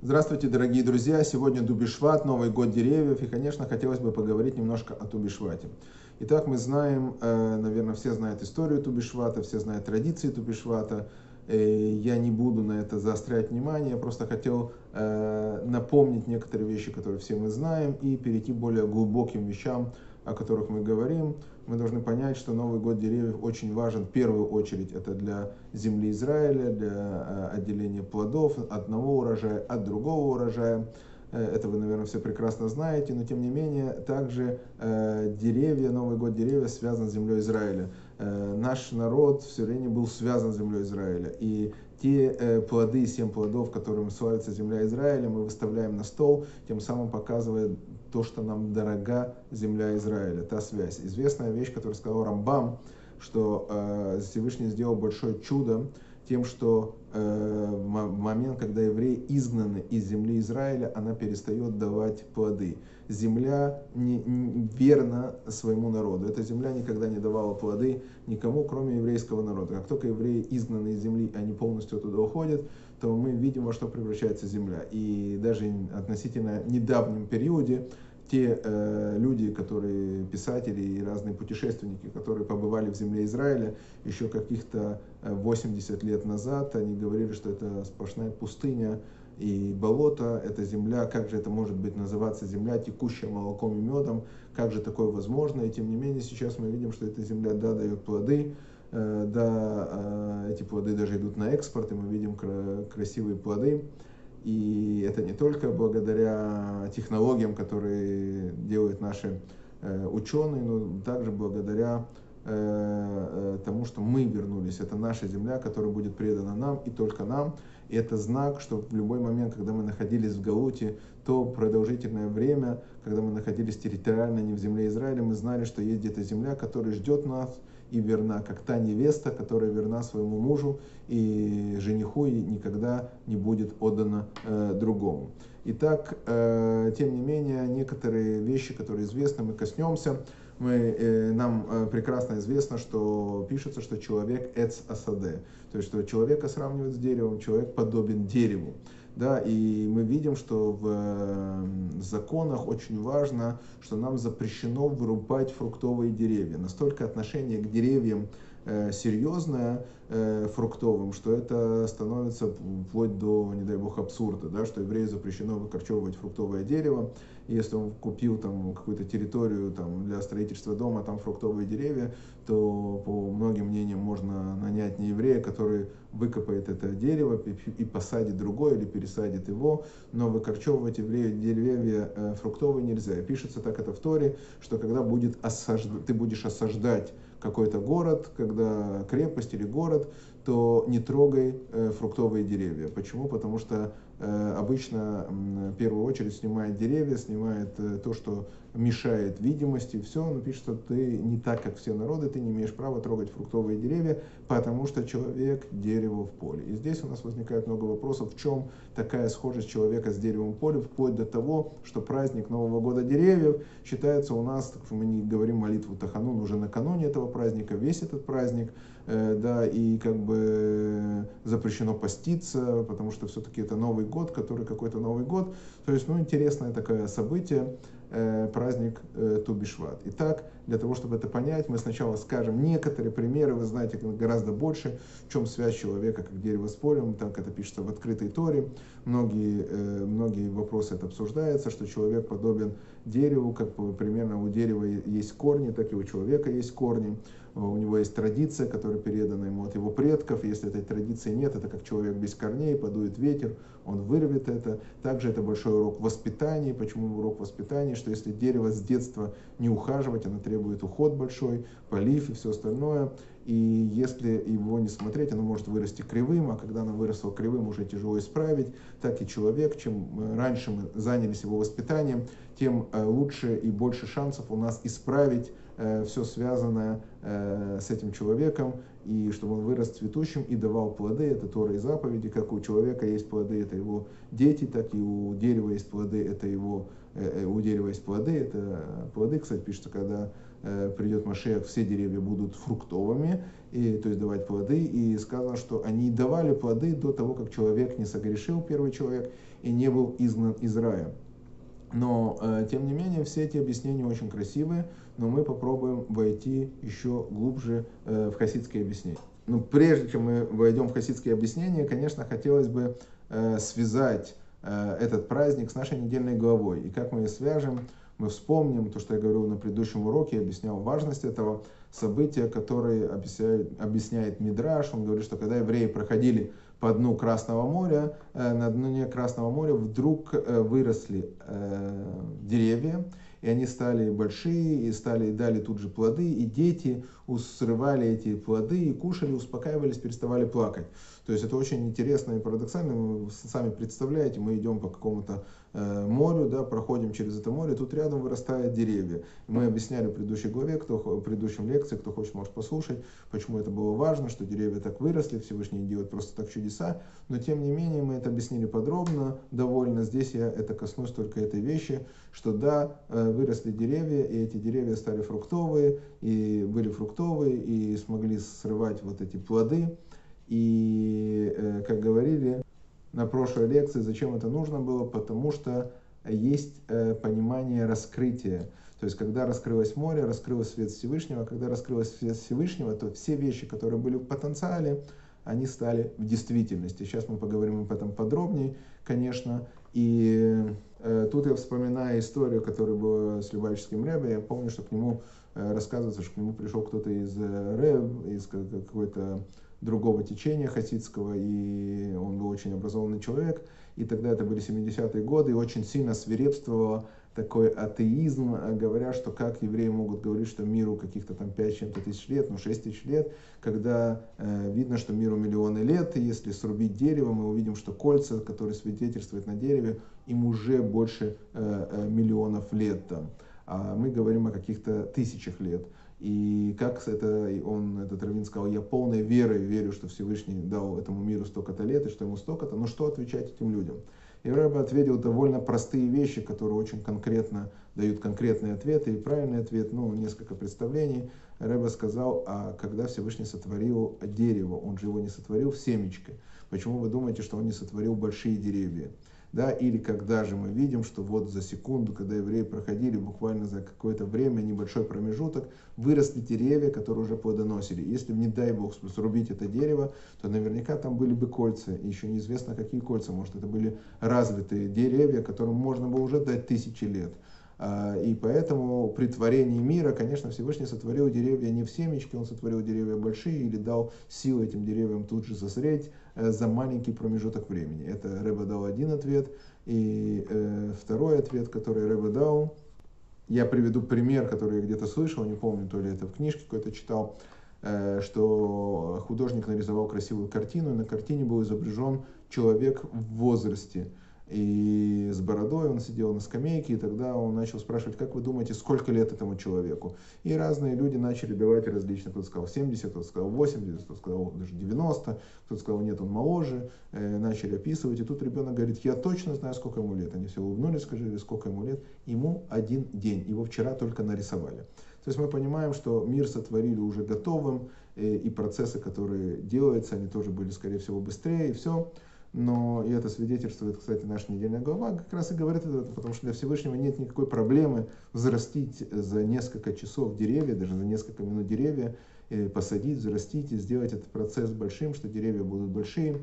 Здравствуйте, дорогие друзья! Сегодня Дубишват, Новый год деревьев, и, конечно, хотелось бы поговорить немножко о Тубишвате. Итак, мы знаем, э, наверное, все знают историю Тубишвата, все знают традиции Тубишвата. Э, я не буду на это заострять внимание, я просто хотел э, напомнить некоторые вещи, которые все мы знаем, и перейти к более глубоким вещам, о которых мы говорим, мы должны понять, что Новый год деревьев очень важен в первую очередь. Это для земли Израиля, для э, отделения плодов одного урожая от другого урожая. Э, это вы, наверное, все прекрасно знаете, но тем не менее, также э, деревья, Новый год деревьев связан с землей Израиля. Наш народ все время был связан с землей Израиля. И те э, плоды, семь плодов, которыми славится земля Израиля, мы выставляем на стол, тем самым показывая то, что нам дорога земля Израиля, та связь. Известная вещь, которую сказал Рамбам, что э, Всевышний сделал большое чудо тем, что э, в момент, когда евреи изгнаны из земли Израиля, она перестает давать плоды. Земля не, не верна своему народу. Эта земля никогда не давала плоды никому, кроме еврейского народа. Как только евреи изгнаны из земли, они полностью туда уходят, то мы видим, во что превращается земля. И даже относительно недавнем периоде те э, люди, которые писатели и разные путешественники, которые побывали в земле Израиля еще каких-то 80 э, лет назад, они говорили, что это сплошная пустыня и болото, это земля, как же это может быть называться земля, текущая молоком и медом, как же такое возможно, и тем не менее сейчас мы видим, что эта земля, да, дает плоды, э, да, э, эти плоды даже идут на экспорт, и мы видим красивые плоды, и это не только благодаря технологиям, которые делают наши э, ученые, но также благодаря э, э, тому, что мы вернулись. Это наша земля, которая будет предана нам и только нам. И это знак, что в любой момент, когда мы находились в Галуте, то продолжительное время, когда мы находились территориально не в земле Израиля, мы знали, что есть где-то земля, которая ждет нас, и верна, как та невеста, которая верна своему мужу и жениху и никогда не будет отдана э, другому. Итак, э, тем не менее, некоторые вещи, которые известны, мы коснемся. Мы, э, нам э, прекрасно известно, что пишется, что человек эц асаде, то есть что человека сравнивают с деревом, человек подобен дереву. Да, и мы видим, что в законах очень важно, что нам запрещено вырубать фруктовые деревья. Настолько отношение к деревьям серьезное э, фруктовым, что это становится вплоть до, не дай бог, абсурда, да, что еврею запрещено выкорчевывать фруктовое дерево. если он купил там какую-то территорию там, для строительства дома, там фруктовые деревья, то по многим мнениям можно нанять не еврея, который выкопает это дерево и посадит другое или пересадит его, но выкорчевывать еврею деревья э, фруктовые нельзя. Пишется так это в Торе, что когда будет осажд... ты будешь осаждать какой-то город, когда крепость или город, то не трогай э, фруктовые деревья. Почему? Потому что обычно в первую очередь снимает деревья, снимает э, то, что мешает видимости, все, но пишет, что ты не так, как все народы, ты не имеешь права трогать фруктовые деревья, потому что человек – дерево в поле. И здесь у нас возникает много вопросов, в чем такая схожесть человека с деревом в поле, вплоть до того, что праздник Нового года деревьев считается у нас, мы не говорим молитву Таханун уже накануне этого праздника, весь этот праздник, да, и как бы запрещено поститься, потому что все-таки это Новый год, который какой-то Новый год. То есть, ну, интересное такое событие. Э, праздник э, Тубишват. Итак, для того, чтобы это понять, мы сначала скажем некоторые примеры, вы знаете гораздо больше, в чем связь человека как дерево с полем, так это пишется в открытой торе. Многие, э, многие вопросы это обсуждается, что человек подобен дереву, как примерно у дерева есть корни, так и у человека есть корни. У него есть традиция, которая передана ему от его предков. Если этой традиции нет, это как человек без корней, подует ветер, он вырвет это. Также это большой урок воспитания. Почему урок воспитания? Что если дерево с детства не ухаживать, оно требует уход большой, полив и все остальное. И если его не смотреть, оно может вырасти кривым, а когда оно выросло кривым, уже тяжело исправить. Так и человек, чем раньше мы занялись его воспитанием, тем э, лучше и больше шансов у нас исправить э, все связанное э, с этим человеком, и чтобы он вырос цветущим и давал плоды, это Тора и заповеди, как у человека есть плоды, это его дети, так и у дерева есть плоды, это его, у дерева есть плоды, это плоды, кстати, пишется, когда э, придет Машех, все деревья будут фруктовыми, и, то есть давать плоды. И сказано, что они давали плоды до того, как человек не согрешил, первый человек, и не был изгнан из рая. Но, э, тем не менее, все эти объяснения очень красивые, но мы попробуем войти еще глубже э, в хасидское объяснение. Но прежде чем мы войдем в хасидские объяснения, конечно, хотелось бы э, связать этот праздник с нашей недельной главой. И как мы ее свяжем, мы вспомним то, что я говорил на предыдущем уроке, объяснял важность этого события, которое объясняет, объясняет Мидраш. Он говорит, что когда евреи проходили по дну Красного моря, э, на дне Красного моря вдруг э, выросли э, деревья, и они стали большие, и стали, дали тут же плоды, и дети срывали эти плоды и кушали, успокаивались, переставали плакать. То есть это очень интересно и парадоксально. Вы сами представляете, мы идем по какому-то э, морю, да, проходим через это море, тут рядом вырастают деревья. Мы объясняли в предыдущей главе, кто, в предыдущем лекции, кто хочет, может послушать, почему это было важно, что деревья так выросли, Всевышний делает просто так чудеса. Но тем не менее мы это объяснили подробно, довольно. Здесь я это коснусь только этой вещи, что да, э, выросли деревья, и эти деревья стали фруктовые, и были фруктовые, и смогли срывать вот эти плоды. И, э, как говорили на прошлой лекции, зачем это нужно было? Потому что есть э, понимание раскрытия. То есть, когда раскрылось море, раскрылось свет Всевышнего, когда раскрылось свет Всевышнего, то все вещи, которые были в потенциале, они стали в действительности. Сейчас мы поговорим об этом подробнее, конечно. И э, тут я вспоминаю историю, которая была с Любавическим Рэбе. Я помню, что к нему рассказывается, что к нему пришел кто-то из э, Рэб, из какой-то другого течения хасидского, и он был очень образованный человек. И тогда это были 70-е годы, и очень сильно свирепствовало такой атеизм, говоря, что как евреи могут говорить, что миру каких-то там 5 чем-то тысяч лет, ну 6 тысяч лет, когда э, видно, что миру миллионы лет, и если срубить дерево, мы увидим, что кольца, которые свидетельствуют на дереве, им уже больше э, э, миллионов лет там. А мы говорим о каких-то тысячах лет. И как это, он, этот Равин сказал, я полной верой верю, что Всевышний дал этому миру столько-то лет, и что ему столько-то, но что отвечать этим людям? И Рэбе ответил довольно простые вещи, которые очень конкретно дают конкретные ответы. И правильный ответ, ну, несколько представлений. Рэбе сказал, а когда Всевышний сотворил дерево, он же его не сотворил в семечке. Почему вы думаете, что он не сотворил большие деревья? Да, или когда же мы видим, что вот за секунду, когда евреи проходили буквально за какое-то время, небольшой промежуток, выросли деревья, которые уже плодоносили. Если, не дай бог, срубить это дерево, то наверняка там были бы кольца, и еще неизвестно, какие кольца, может, это были развитые деревья, которым можно было уже дать тысячи лет. А, и поэтому при творении мира, конечно, Всевышний сотворил деревья не в семечке, он сотворил деревья большие или дал силу этим деревьям тут же созреть э, за маленький промежуток времени. Это Рэба дал один ответ. И э, второй ответ, который Рэба дал, я приведу пример, который я где-то слышал, не помню, то ли это в книжке какой-то читал, э, что художник нарисовал красивую картину, и на картине был изображен человек в возрасте – и с бородой он сидел на скамейке, и тогда он начал спрашивать, как вы думаете, сколько лет этому человеку? И разные люди начали давать различные, кто-то сказал 70, кто-то сказал 80, кто-то сказал даже 90, кто-то сказал, нет, он моложе, э, начали описывать, и тут ребенок говорит, я точно знаю, сколько ему лет. Они все улыбнулись, сказали, сколько ему лет. Ему один день, его вчера только нарисовали. То есть мы понимаем, что мир сотворили уже готовым, э, и процессы, которые делаются, они тоже были, скорее всего, быстрее, и все но и это свидетельствует, кстати, наша недельная глава, как раз и говорит это, потому что для Всевышнего нет никакой проблемы взрастить за несколько часов деревья, даже за несколько минут деревья, посадить, взрастить и сделать этот процесс большим, что деревья будут большие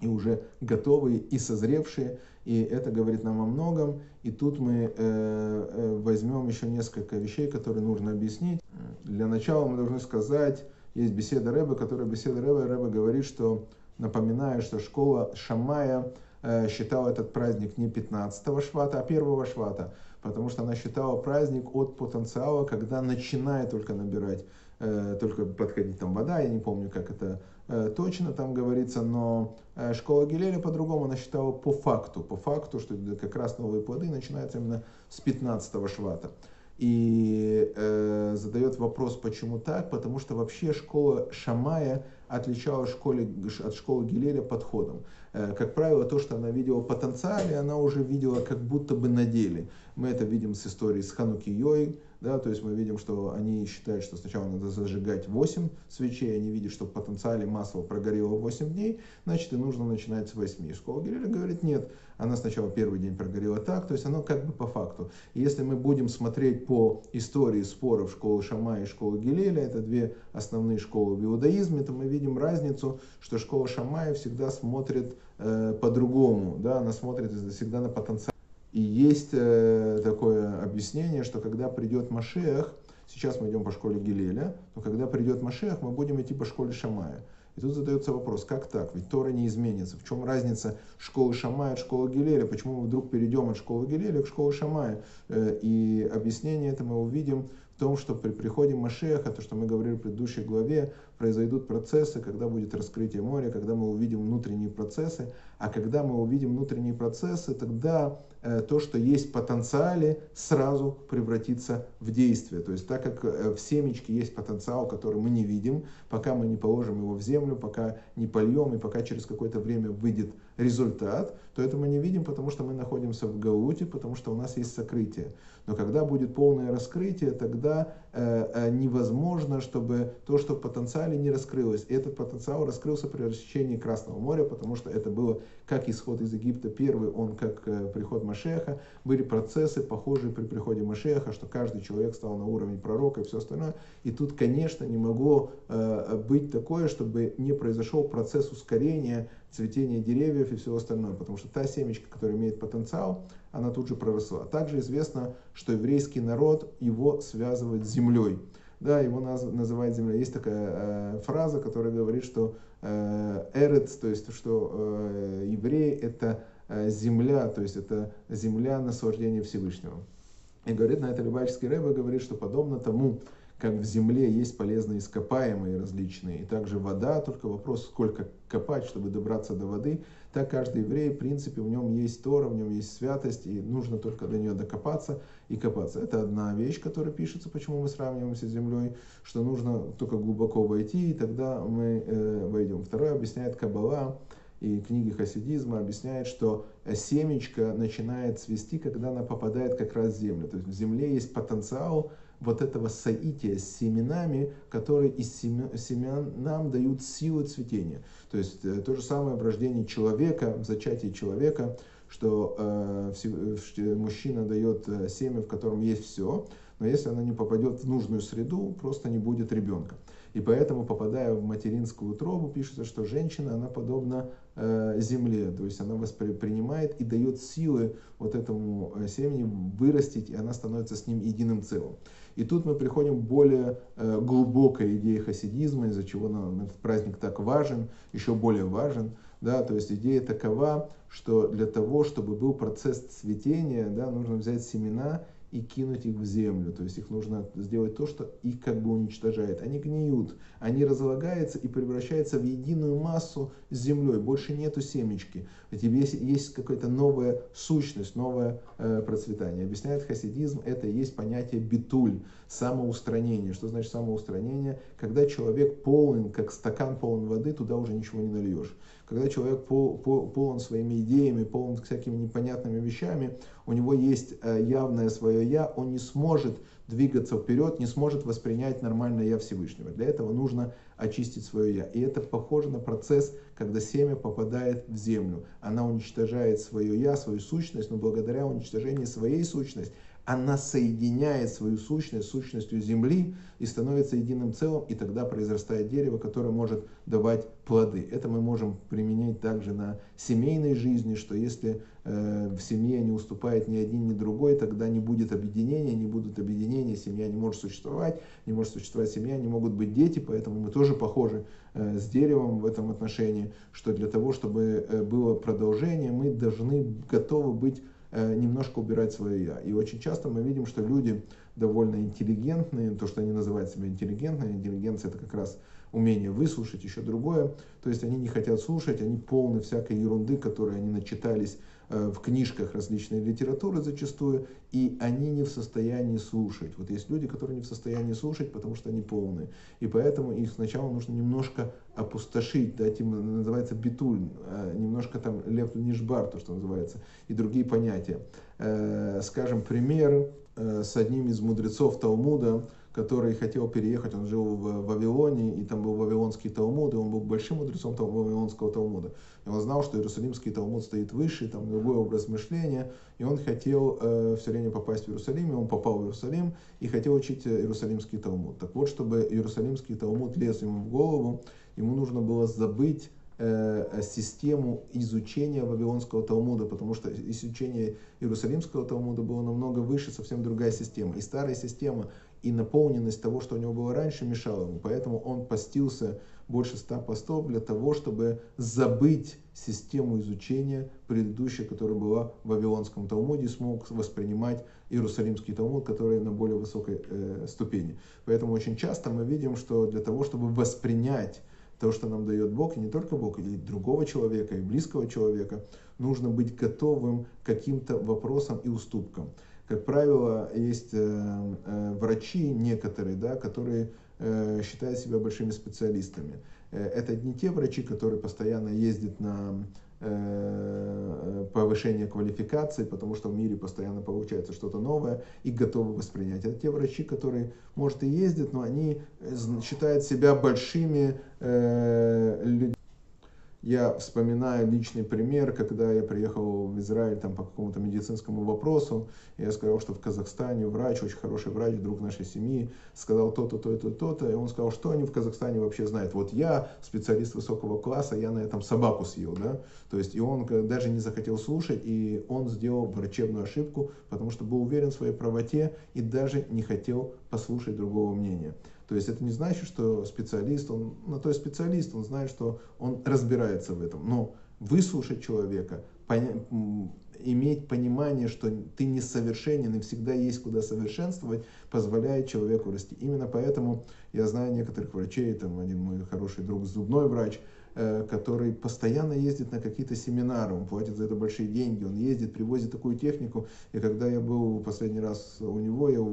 и уже готовые и созревшие, и это говорит нам о многом. И тут мы э, э, возьмем еще несколько вещей, которые нужно объяснить. Для начала мы должны сказать, есть беседа Рэба, которая беседа Рэба, Рэба говорит, что Напоминаю, что школа Шамая э, считала этот праздник не 15 швата, а 1 швата, потому что она считала праздник от потенциала, когда начинает только набирать, э, только подходить там вода, я не помню, как это э, точно там говорится, но школа Гилеля по-другому она считала по факту, по факту, что как раз новые плоды начинаются именно с 15 швата. И э, задает вопрос, почему так, потому что вообще школа Шамая отличалась школе, от школы Гилеля подходом. Э, как правило, то, что она видела потенциале, она уже видела как будто бы на деле. Мы это видим с историей с Ханукией, да, то есть мы видим, что они считают, что сначала надо зажигать 8 свечей, они видят, что в потенциале масло прогорело 8 дней, значит и нужно начинать с 8. Школа Гелеля говорит, нет, она сначала первый день прогорела так, то есть оно как бы по факту. И если мы будем смотреть по истории споров школы Шама и школы Гелеля, это две основные школы в иудаизме, то мы видим разницу, что школа Шамая всегда смотрит э, по-другому, да, она смотрит всегда на потенциал. И есть э, такое объяснение, что когда придет Машех, сейчас мы идем по школе Гилеля, но когда придет Машех, мы будем идти по школе Шамая. И тут задается вопрос, как так? Ведь Тора не изменится. В чем разница школы Шамая от школы Гилеля? Почему мы вдруг перейдем от школы Гилеля к школе Шамая? Э, и объяснение это мы увидим в том, что при приходе Машеха, то, что мы говорили в предыдущей главе, произойдут процессы, когда будет раскрытие моря, когда мы увидим внутренние процессы. А когда мы увидим внутренние процессы, тогда то, что есть в потенциале, сразу превратится в действие. То есть так как э, в семечке есть потенциал, который мы не видим, пока мы не положим его в землю, пока не польем и пока через какое-то время выйдет результат, то это мы не видим, потому что мы находимся в Галуте, потому что у нас есть сокрытие. Но когда будет полное раскрытие, тогда э, э невозможно, чтобы то, что в потенциале не раскрылось. И этот потенциал раскрылся при рассечении Красного моря, потому что это было как исход из Египта первый, он как э, приход Машеха. Были процессы, похожие при приходе Машеха, что каждый человек стал на уровень пророка и все остальное. И тут, конечно, не могло э, быть такое, чтобы не произошел процесс ускорения цветения деревьев и всего остального, потому что та семечка, которая имеет потенциал, она тут же проросла. Также известно, что еврейский народ его связывает с землей. Да, его наз, называют землей. Есть такая э, фраза, которая говорит, что э, эрец, то есть что э, евреи это э, земля, то есть это земля наслаждения Всевышнего. И говорит на это Любавический Рэбе, говорит, что подобно тому, как в земле есть полезные ископаемые различные, и также вода, только вопрос, сколько копать, чтобы добраться до воды, так каждый еврей, в принципе, в нем есть Тора, в нем есть святость, и нужно только до нее докопаться и копаться. Это одна вещь, которая пишется, почему мы сравниваемся с землей, что нужно только глубоко войти, и тогда мы э, войдем. Второе объясняет Кабала, и книги хасидизма объясняет, что семечко начинает свести, когда она попадает как раз в землю. То есть в земле есть потенциал вот этого соития с семенами, которые из семян нам дают силу цветения. То есть э, то же самое в рождении человека, в зачатии человека, что э, э мужчина дает э, семя, в котором есть все, но если она не попадет в нужную среду, просто не будет ребенка. И поэтому, попадая в материнскую утробу, пишется, что женщина, она подобна э, земле, то есть она воспринимает и дает силы вот этому семени вырастить, и она становится с ним единым целым. И тут мы приходим к более э, глубокой идее хасидизма, из-за чего нам этот праздник так важен, еще более важен. Да, то есть идея такова, что для того, чтобы был процесс цветения, да, нужно взять семена и кинуть их в землю. То есть их нужно сделать то, что их как бы уничтожает. Они гниют, они разлагаются и превращаются в единую массу с землей. Больше нету семечки. У тебя есть, есть какая-то новая сущность, новое э, процветание. Объясняет хасидизм, это и есть понятие битуль, самоустранение. Что значит самоустранение? Когда человек полон, как стакан полон воды, туда уже ничего не нальешь. Когда человек пол, пол, полон своими идеями, полон всякими непонятными вещами, у него есть э, явное свое я, он не сможет двигаться вперед, не сможет воспринять нормальное я Всевышнего. Для этого нужно очистить свое я. И это похоже на процесс, когда семя попадает в землю. Она уничтожает свое я, свою сущность, но благодаря уничтожению своей сущности она соединяет свою сущность с сущностью земли и становится единым целым, и тогда произрастает дерево, которое может давать плоды. Это мы можем применять также на семейной жизни, что если э, в семье не уступает ни один, ни другой, тогда не будет объединения, не будут объединения, семья не может существовать, не может существовать семья, не могут быть дети, поэтому мы тоже похожи э, с деревом в этом отношении, что для того, чтобы э, было продолжение, мы должны готовы быть немножко убирать свое я. И очень часто мы видим, что люди довольно интеллигентные, то, что они называют себя интеллигентной, интеллигенция это как раз умение выслушать, еще другое. То есть они не хотят слушать, они полны всякой ерунды, которые они начитались э, в книжках различной литературы зачастую, и они не в состоянии слушать. Вот есть люди, которые не в состоянии слушать, потому что они полные. И поэтому их сначала нужно немножко опустошить, дать им, называется битуль, э, немножко там лев нишбар, то, что называется, и другие понятия. Э, скажем, пример с одним из мудрецов Талмуда, который хотел переехать, он жил в Вавилоне, и там был Вавилонский Талмуд, и он был большим мудрецом Вавилонского Талмуда. И он знал, что Иерусалимский Талмуд стоит выше, там другой образ мышления, и он хотел э, все время попасть в Иерусалим, и он попал в Иерусалим, и хотел учить э, Иерусалимский Талмуд. Так вот, чтобы Иерусалимский Талмуд лез ему в голову, ему нужно было забыть э, систему изучения Вавилонского Талмуда, потому что изучение Иерусалимского Талмуда было намного выше, совсем другая система. И старая система и наполненность того, что у него было раньше, мешала ему. Поэтому он постился больше ста постов для того, чтобы забыть систему изучения предыдущей, которая была в Вавилонском Талмуде, смог воспринимать Иерусалимский Талмуд, который на более высокой э, ступени. Поэтому очень часто мы видим, что для того, чтобы воспринять то, что нам дает Бог, и не только Бог, и другого человека, и близкого человека, нужно быть готовым к каким-то вопросам и уступкам. Как правило, есть э, э, врачи некоторые, да, которые э, считают себя большими специалистами. Это не те врачи, которые постоянно ездят на повышение квалификации, потому что в мире постоянно получается что-то новое и готовы воспринять. Это те врачи, которые, может, и ездят, но они считают себя большими людьми я вспоминаю личный пример, когда я приехал в Израиль там, по какому-то медицинскому вопросу. Я сказал, что в Казахстане врач, очень хороший врач, друг нашей семьи, сказал то-то, то-то, то-то. И он сказал, что они в Казахстане вообще знают. Вот я, специалист высокого класса, я на этом собаку съел. Да? То есть, и он даже не захотел слушать, и он сделал врачебную ошибку, потому что был уверен в своей правоте и даже не хотел послушать другого мнения. То есть это не значит, что специалист, он на то специалист, он знает, что он разбирается в этом. Но выслушать человека, поня- иметь понимание, что ты несовершенен и всегда есть куда совершенствовать, позволяет человеку расти. Именно поэтому я знаю некоторых врачей, там один мой хороший друг, зубной врач, который постоянно ездит на какие-то семинары, он платит за это большие деньги, он ездит, привозит такую технику. И когда я был последний раз у него, я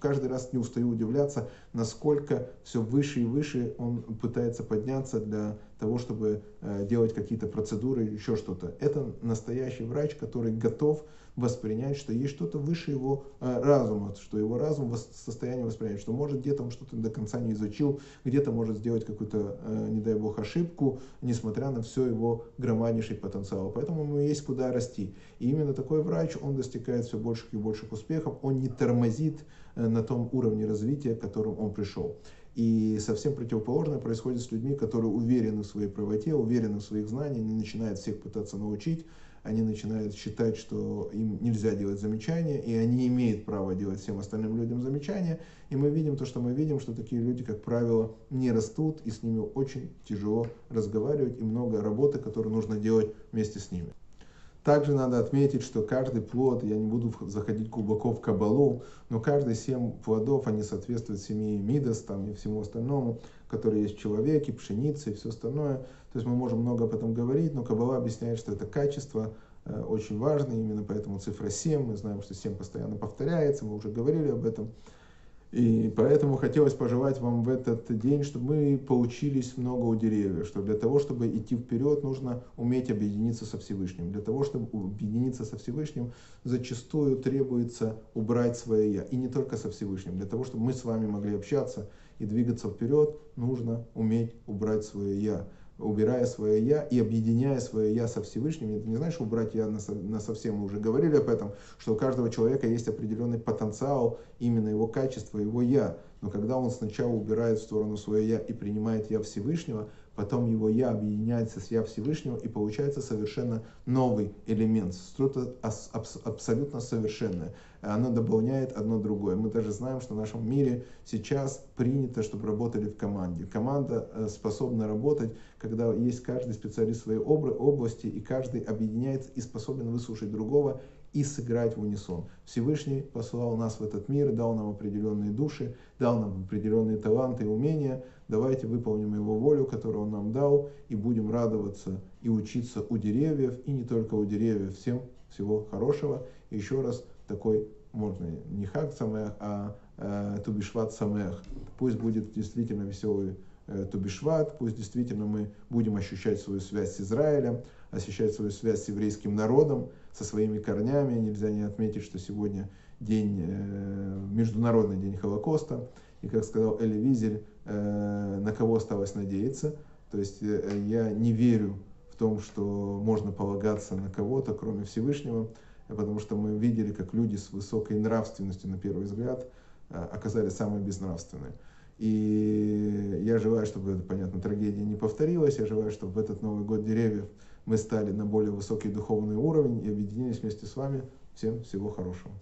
каждый раз не устаю удивляться, насколько все выше и выше он пытается подняться для того, чтобы э, делать какие-то процедуры, еще что-то. Это настоящий врач, который готов воспринять, что есть что-то выше его э, разума, что его разум в состоянии воспринять, что может где-то он что-то до конца не изучил, где-то может сделать какую-то, э, не дай бог, ошибку, несмотря на все его громаднейший потенциал. Поэтому ему есть куда расти. И именно такой врач, он достигает все больших и больших успехов, он не тормозит э, на том уровне развития, к которому он пришел. И совсем противоположное происходит с людьми, которые уверены в своей правоте, уверены в своих знаниях, не начинают всех пытаться научить, они начинают считать, что им нельзя делать замечания, и они имеют право делать всем остальным людям замечания. И мы видим то, что мы видим, что такие люди, как правило, не растут, и с ними очень тяжело разговаривать, и много работы, которую нужно делать вместе с ними. Также надо отметить, что каждый плод, я не буду заходить глубоко в кабалу, но каждый семь плодов, они соответствуют семи мидас там, и всему остальному, которые есть в человеке, пшенице и все остальное. То есть мы можем много об этом говорить, но кабала объясняет, что это качество э, очень важно, именно поэтому цифра 7, мы знаем, что 7 постоянно повторяется, мы уже говорили об этом. И поэтому хотелось пожелать вам в этот день, чтобы мы поучились много у деревьев, что для того, чтобы идти вперед, нужно уметь объединиться со Всевышним. Для того, чтобы объединиться со Всевышним, зачастую требуется убрать свое «я». И не только со Всевышним. Для того, чтобы мы с вами могли общаться и двигаться вперед, нужно уметь убрать свое «я» убирая свое я и объединяя свое я со Всевышним. Это не значит убрать я на, на совсем, мы уже говорили об этом, что у каждого человека есть определенный потенциал, именно его качество, его я. Но когда он сначала убирает в сторону свое я и принимает я Всевышнего, потом его я объединяется с я Всевышнего и получается совершенно новый элемент, что-то абсолютно совершенное. Оно дополняет одно другое. Мы даже знаем, что в нашем мире сейчас принято, чтобы работали в команде. Команда э, способна работать, когда есть каждый специалист в своей области, и каждый объединяется и способен выслушать другого и сыграть в унисон. Всевышний послал нас в этот мир, дал нам определенные души, дал нам определенные таланты и умения. Давайте выполним Его волю, которую Он нам дал, и будем радоваться и учиться у деревьев, и не только у деревьев. Всем всего хорошего. И еще раз такой, можно не хак самех, а э, тубишват самех. Пусть будет действительно веселый э, тубишват, пусть действительно мы будем ощущать свою связь с Израилем, ощущать свою связь с еврейским народом, со своими корнями. Нельзя не отметить, что сегодня день, э, Международный день Холокоста. И, как сказал Эли Визель, э, на кого осталось надеяться. То есть э, я не верю в том, что можно полагаться на кого-то, кроме Всевышнего, потому что мы видели, как люди с высокой нравственностью, на первый взгляд, оказались самые безнравственные. И я желаю, чтобы, понятно, трагедия не повторилась. Я желаю, чтобы в этот Новый год деревьев мы стали на более высокий духовный уровень и объединились вместе с вами. Всем всего хорошего.